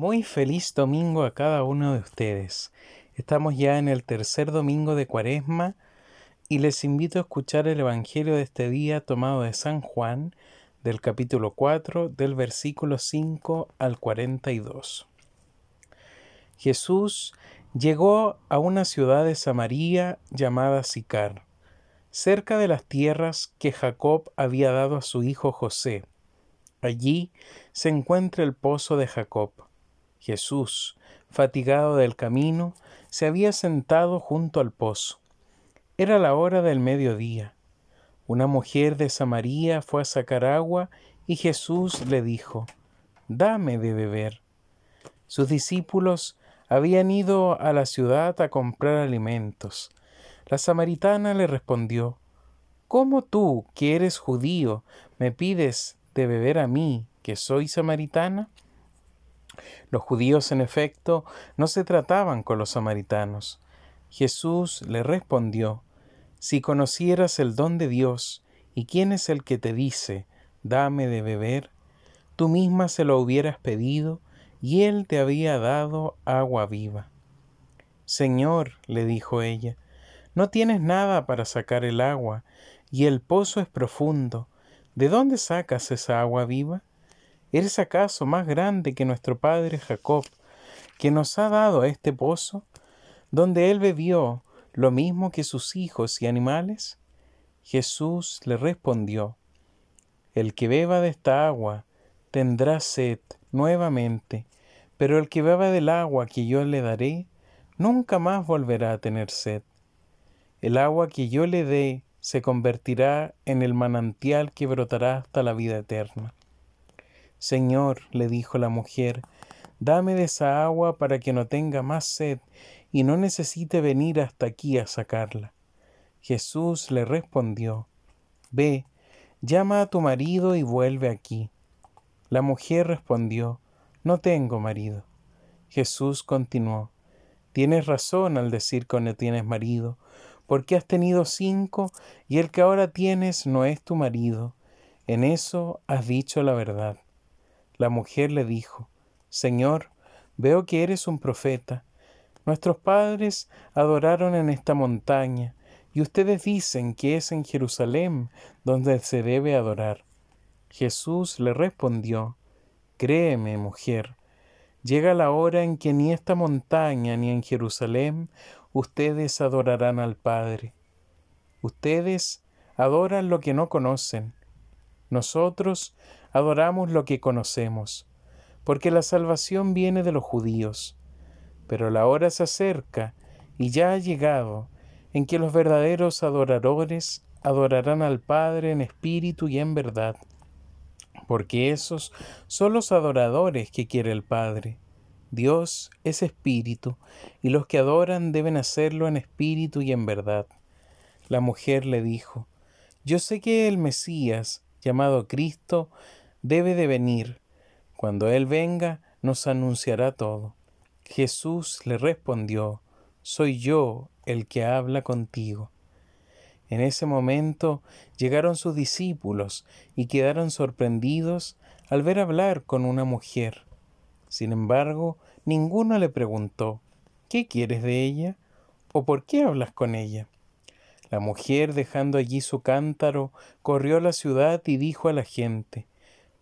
Muy feliz domingo a cada uno de ustedes. Estamos ya en el tercer domingo de Cuaresma y les invito a escuchar el Evangelio de este día tomado de San Juan, del capítulo 4, del versículo 5 al 42. Jesús llegó a una ciudad de Samaria llamada Sicar, cerca de las tierras que Jacob había dado a su hijo José. Allí se encuentra el pozo de Jacob. Jesús, fatigado del camino, se había sentado junto al pozo. Era la hora del mediodía. Una mujer de Samaria fue a sacar agua y Jesús le dijo, Dame de beber. Sus discípulos habían ido a la ciudad a comprar alimentos. La samaritana le respondió, ¿Cómo tú, que eres judío, me pides de beber a mí, que soy samaritana? Los judíos, en efecto, no se trataban con los samaritanos. Jesús le respondió, Si conocieras el don de Dios, y quién es el que te dice, dame de beber, tú misma se lo hubieras pedido, y él te había dado agua viva. Señor, le dijo ella, no tienes nada para sacar el agua, y el pozo es profundo. ¿De dónde sacas esa agua viva? ¿Eres acaso más grande que nuestro padre Jacob, que nos ha dado este pozo, donde él bebió lo mismo que sus hijos y animales? Jesús le respondió, El que beba de esta agua tendrá sed nuevamente, pero el que beba del agua que yo le daré, nunca más volverá a tener sed. El agua que yo le dé se convertirá en el manantial que brotará hasta la vida eterna. Señor, le dijo la mujer, dame de esa agua para que no tenga más sed y no necesite venir hasta aquí a sacarla. Jesús le respondió, Ve, llama a tu marido y vuelve aquí. La mujer respondió, No tengo marido. Jesús continuó, Tienes razón al decir que no tienes marido, porque has tenido cinco y el que ahora tienes no es tu marido. En eso has dicho la verdad. La mujer le dijo, Señor, veo que eres un profeta. Nuestros padres adoraron en esta montaña, y ustedes dicen que es en Jerusalén donde se debe adorar. Jesús le respondió, Créeme, mujer, llega la hora en que ni esta montaña ni en Jerusalén ustedes adorarán al Padre. Ustedes adoran lo que no conocen. Nosotros adoramos lo que conocemos, porque la salvación viene de los judíos. Pero la hora se acerca, y ya ha llegado, en que los verdaderos adoradores adorarán al Padre en espíritu y en verdad, porque esos son los adoradores que quiere el Padre. Dios es espíritu, y los que adoran deben hacerlo en espíritu y en verdad. La mujer le dijo, Yo sé que el Mesías, llamado Cristo, debe de venir. Cuando Él venga, nos anunciará todo. Jesús le respondió, Soy yo el que habla contigo. En ese momento llegaron sus discípulos y quedaron sorprendidos al ver hablar con una mujer. Sin embargo, ninguno le preguntó, ¿qué quieres de ella? ¿O por qué hablas con ella? La mujer, dejando allí su cántaro, corrió a la ciudad y dijo a la gente,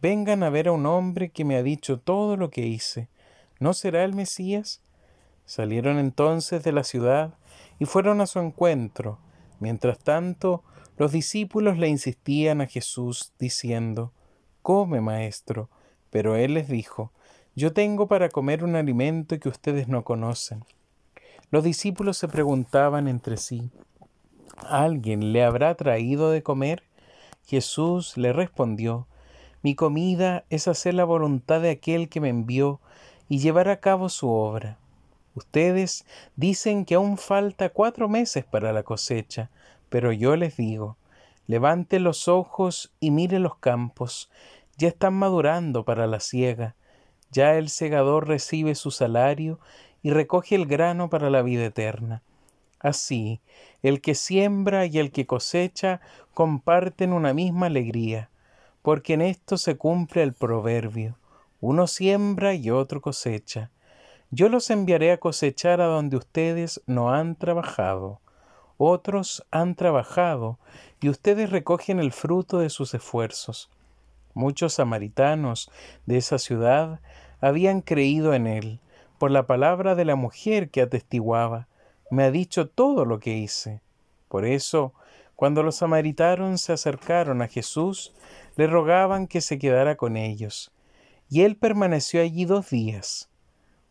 Vengan a ver a un hombre que me ha dicho todo lo que hice. ¿No será el Mesías? Salieron entonces de la ciudad y fueron a su encuentro. Mientras tanto, los discípulos le insistían a Jesús, diciendo, Come, maestro. Pero él les dijo, Yo tengo para comer un alimento que ustedes no conocen. Los discípulos se preguntaban entre sí, ¿Alguien le habrá traído de comer? Jesús le respondió, Mi comida es hacer la voluntad de aquel que me envió y llevar a cabo su obra. Ustedes dicen que aún falta cuatro meses para la cosecha, pero yo les digo, levante los ojos y mire los campos, ya están madurando para la siega, ya el segador recibe su salario y recoge el grano para la vida eterna. Así, el que siembra y el que cosecha comparten una misma alegría, porque en esto se cumple el proverbio, Uno siembra y otro cosecha. Yo los enviaré a cosechar a donde ustedes no han trabajado. Otros han trabajado y ustedes recogen el fruto de sus esfuerzos. Muchos samaritanos de esa ciudad habían creído en él por la palabra de la mujer que atestiguaba. Me ha dicho todo lo que hice. Por eso, cuando los samaritanos se acercaron a Jesús, le rogaban que se quedara con ellos. Y él permaneció allí dos días.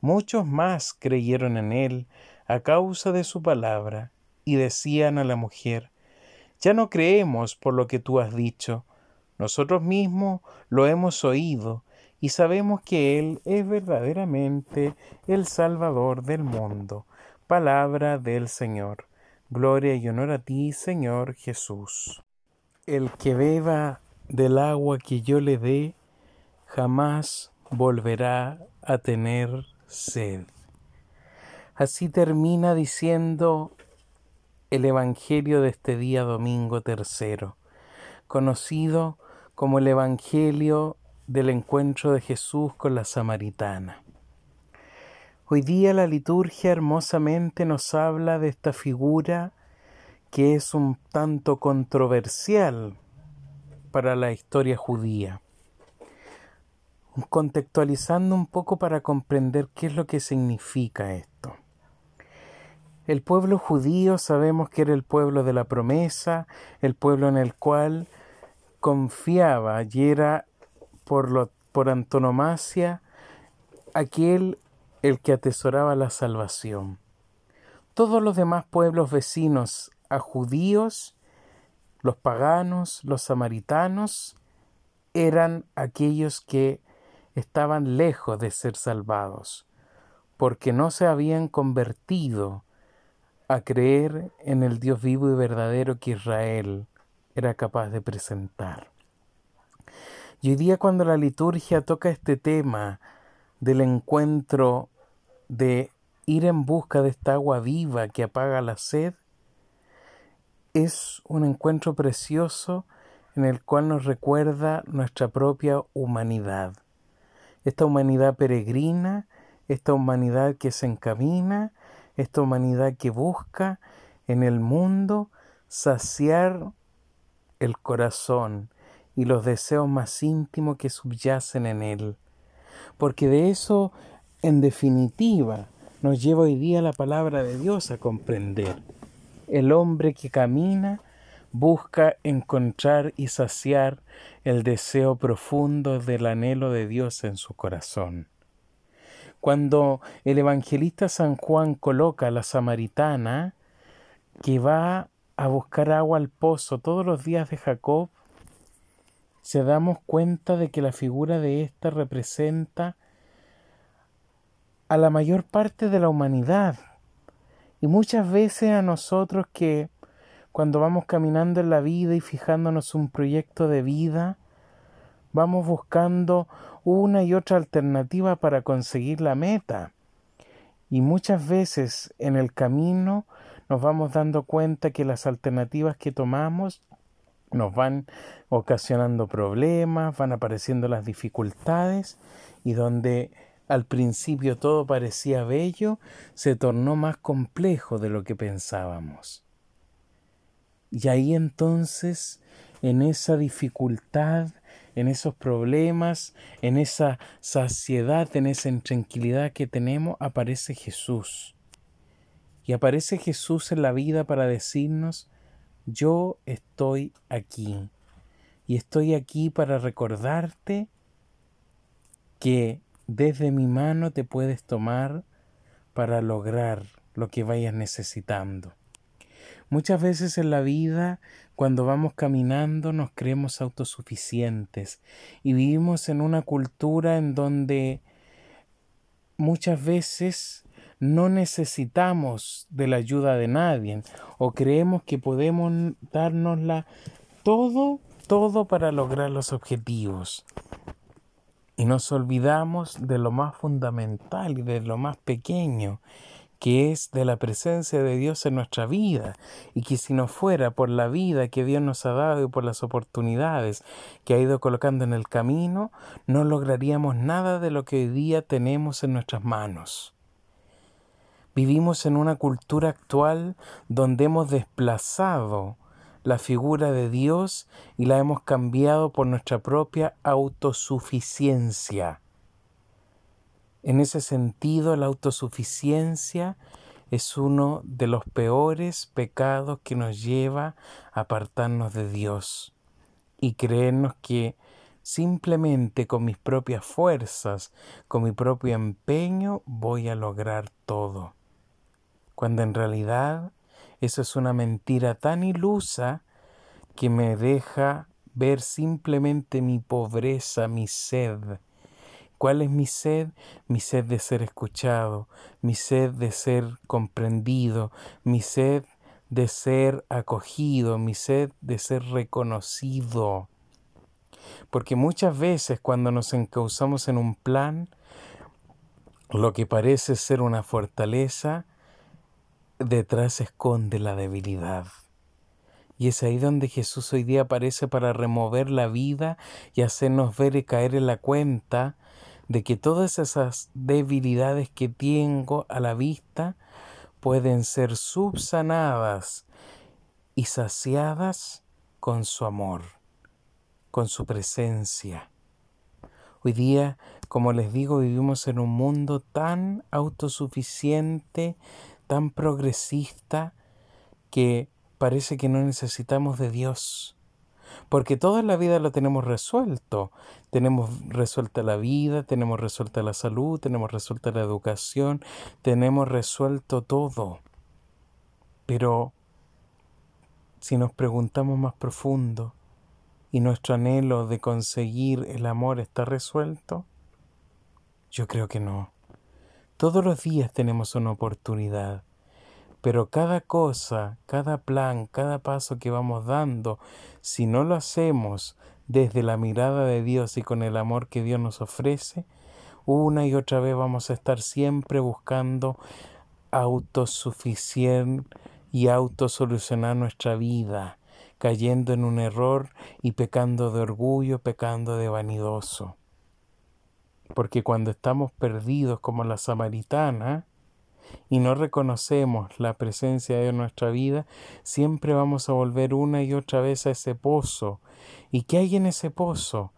Muchos más creyeron en él a causa de su palabra, y decían a la mujer, Ya no creemos por lo que tú has dicho, nosotros mismos lo hemos oído, y sabemos que Él es verdaderamente el Salvador del mundo. Palabra del Señor. Gloria y honor a ti, Señor Jesús. El que beba del agua que yo le dé, jamás volverá a tener sed. Así termina diciendo el Evangelio de este día domingo tercero, conocido como el Evangelio del encuentro de Jesús con la samaritana. Hoy día la liturgia hermosamente nos habla de esta figura que es un tanto controversial para la historia judía contextualizando un poco para comprender qué es lo que significa esto. El pueblo judío sabemos que era el pueblo de la promesa, el pueblo en el cual confiaba y era por, por antonomasia aquel el que atesoraba la salvación. Todos los demás pueblos vecinos a judíos, los paganos, los samaritanos, eran aquellos que estaban lejos de ser salvados, porque no se habían convertido a creer en el Dios vivo y verdadero que Israel era capaz de presentar. Y hoy día cuando la liturgia toca este tema del encuentro de ir en busca de esta agua viva que apaga la sed, es un encuentro precioso en el cual nos recuerda nuestra propia humanidad esta humanidad peregrina, esta humanidad que se encamina, esta humanidad que busca en el mundo saciar el corazón y los deseos más íntimos que subyacen en él. Porque de eso, en definitiva, nos lleva hoy día la palabra de Dios a comprender. El hombre que camina busca encontrar y saciar el deseo profundo del anhelo de Dios en su corazón. Cuando el evangelista San Juan coloca a la samaritana que va a buscar agua al pozo todos los días de Jacob, se damos cuenta de que la figura de ésta representa a la mayor parte de la humanidad y muchas veces a nosotros que cuando vamos caminando en la vida y fijándonos un proyecto de vida, vamos buscando una y otra alternativa para conseguir la meta. Y muchas veces en el camino nos vamos dando cuenta que las alternativas que tomamos nos van ocasionando problemas, van apareciendo las dificultades y donde al principio todo parecía bello, se tornó más complejo de lo que pensábamos. Y ahí entonces, en esa dificultad, en esos problemas, en esa saciedad, en esa intranquilidad que tenemos, aparece Jesús. Y aparece Jesús en la vida para decirnos, yo estoy aquí. Y estoy aquí para recordarte que desde mi mano te puedes tomar para lograr lo que vayas necesitando. Muchas veces en la vida, cuando vamos caminando, nos creemos autosuficientes y vivimos en una cultura en donde muchas veces no necesitamos de la ayuda de nadie o creemos que podemos dárnosla todo, todo para lograr los objetivos. Y nos olvidamos de lo más fundamental y de lo más pequeño, que es de la presencia de Dios en nuestra vida y que si no fuera por la vida que Dios nos ha dado y por las oportunidades que ha ido colocando en el camino, no lograríamos nada de lo que hoy día tenemos en nuestras manos. Vivimos en una cultura actual donde hemos desplazado la figura de Dios y la hemos cambiado por nuestra propia autosuficiencia. En ese sentido, la autosuficiencia es uno de los peores pecados que nos lleva a apartarnos de Dios y creernos que simplemente con mis propias fuerzas, con mi propio empeño, voy a lograr todo. Cuando en realidad eso es una mentira tan ilusa que me deja ver simplemente mi pobreza, mi sed ¿Cuál es mi sed? Mi sed de ser escuchado, mi sed de ser comprendido, mi sed de ser acogido, mi sed de ser reconocido. Porque muchas veces cuando nos encauzamos en un plan, lo que parece ser una fortaleza, detrás esconde la debilidad. Y es ahí donde Jesús hoy día aparece para remover la vida y hacernos ver y caer en la cuenta de que todas esas debilidades que tengo a la vista pueden ser subsanadas y saciadas con su amor, con su presencia. Hoy día, como les digo, vivimos en un mundo tan autosuficiente, tan progresista, que parece que no necesitamos de Dios porque toda la vida lo tenemos resuelto. Tenemos resuelta la vida, tenemos resuelta la salud, tenemos resuelta la educación, tenemos resuelto todo. Pero si nos preguntamos más profundo y nuestro anhelo de conseguir el amor está resuelto, yo creo que no. Todos los días tenemos una oportunidad pero cada cosa, cada plan, cada paso que vamos dando, si no lo hacemos desde la mirada de Dios y con el amor que Dios nos ofrece, una y otra vez vamos a estar siempre buscando autosuficiencia y autosolucionar nuestra vida, cayendo en un error y pecando de orgullo, pecando de vanidoso. Porque cuando estamos perdidos como la samaritana, y no reconocemos la presencia de nuestra vida, siempre vamos a volver una y otra vez a ese pozo. ¿Y qué hay en ese pozo?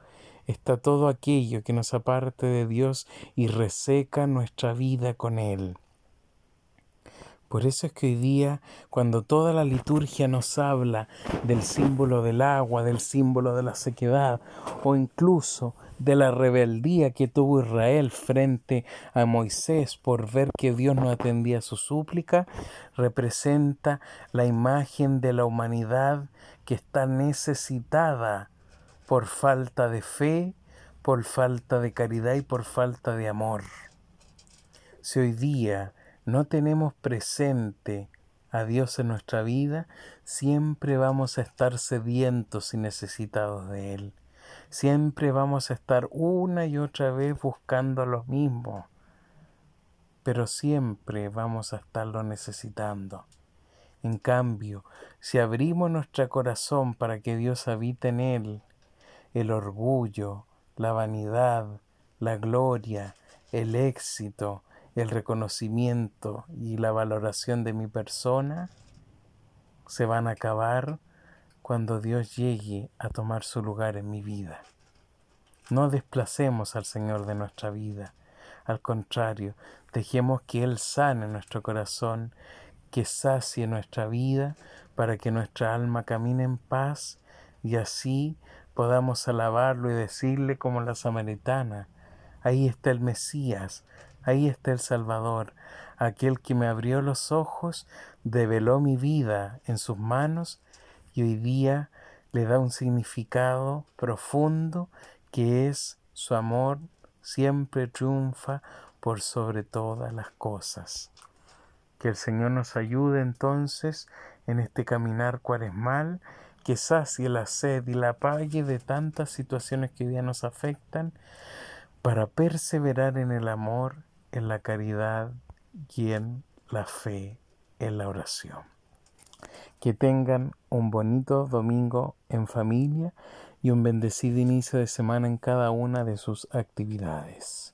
Está todo aquello que nos aparte de Dios y reseca nuestra vida con Él. Por eso es que hoy día, cuando toda la liturgia nos habla del símbolo del agua, del símbolo de la sequedad, o incluso de la rebeldía que tuvo Israel frente a Moisés por ver que Dios no atendía su súplica, representa la imagen de la humanidad que está necesitada por falta de fe, por falta de caridad y por falta de amor. Si hoy día no tenemos presente a Dios en nuestra vida, siempre vamos a estar sedientos y necesitados de Él. Siempre vamos a estar una y otra vez buscando lo mismo, pero siempre vamos a estarlo necesitando. En cambio, si abrimos nuestro corazón para que Dios habite en él, el orgullo, la vanidad, la gloria, el éxito, el reconocimiento y la valoración de mi persona se van a acabar cuando Dios llegue a tomar su lugar en mi vida. No desplacemos al Señor de nuestra vida, al contrario, dejemos que Él sane nuestro corazón, que sacie nuestra vida, para que nuestra alma camine en paz y así podamos alabarlo y decirle como la samaritana, ahí está el Mesías, Ahí está el Salvador, aquel que me abrió los ojos, develó mi vida en sus manos y hoy día le da un significado profundo que es su amor siempre triunfa por sobre todas las cosas. Que el Señor nos ayude entonces en este caminar cuaresmal, que sacie la sed y la pague de tantas situaciones que hoy día nos afectan, para perseverar en el amor en la caridad y en la fe en la oración. Que tengan un bonito domingo en familia y un bendecido inicio de semana en cada una de sus actividades.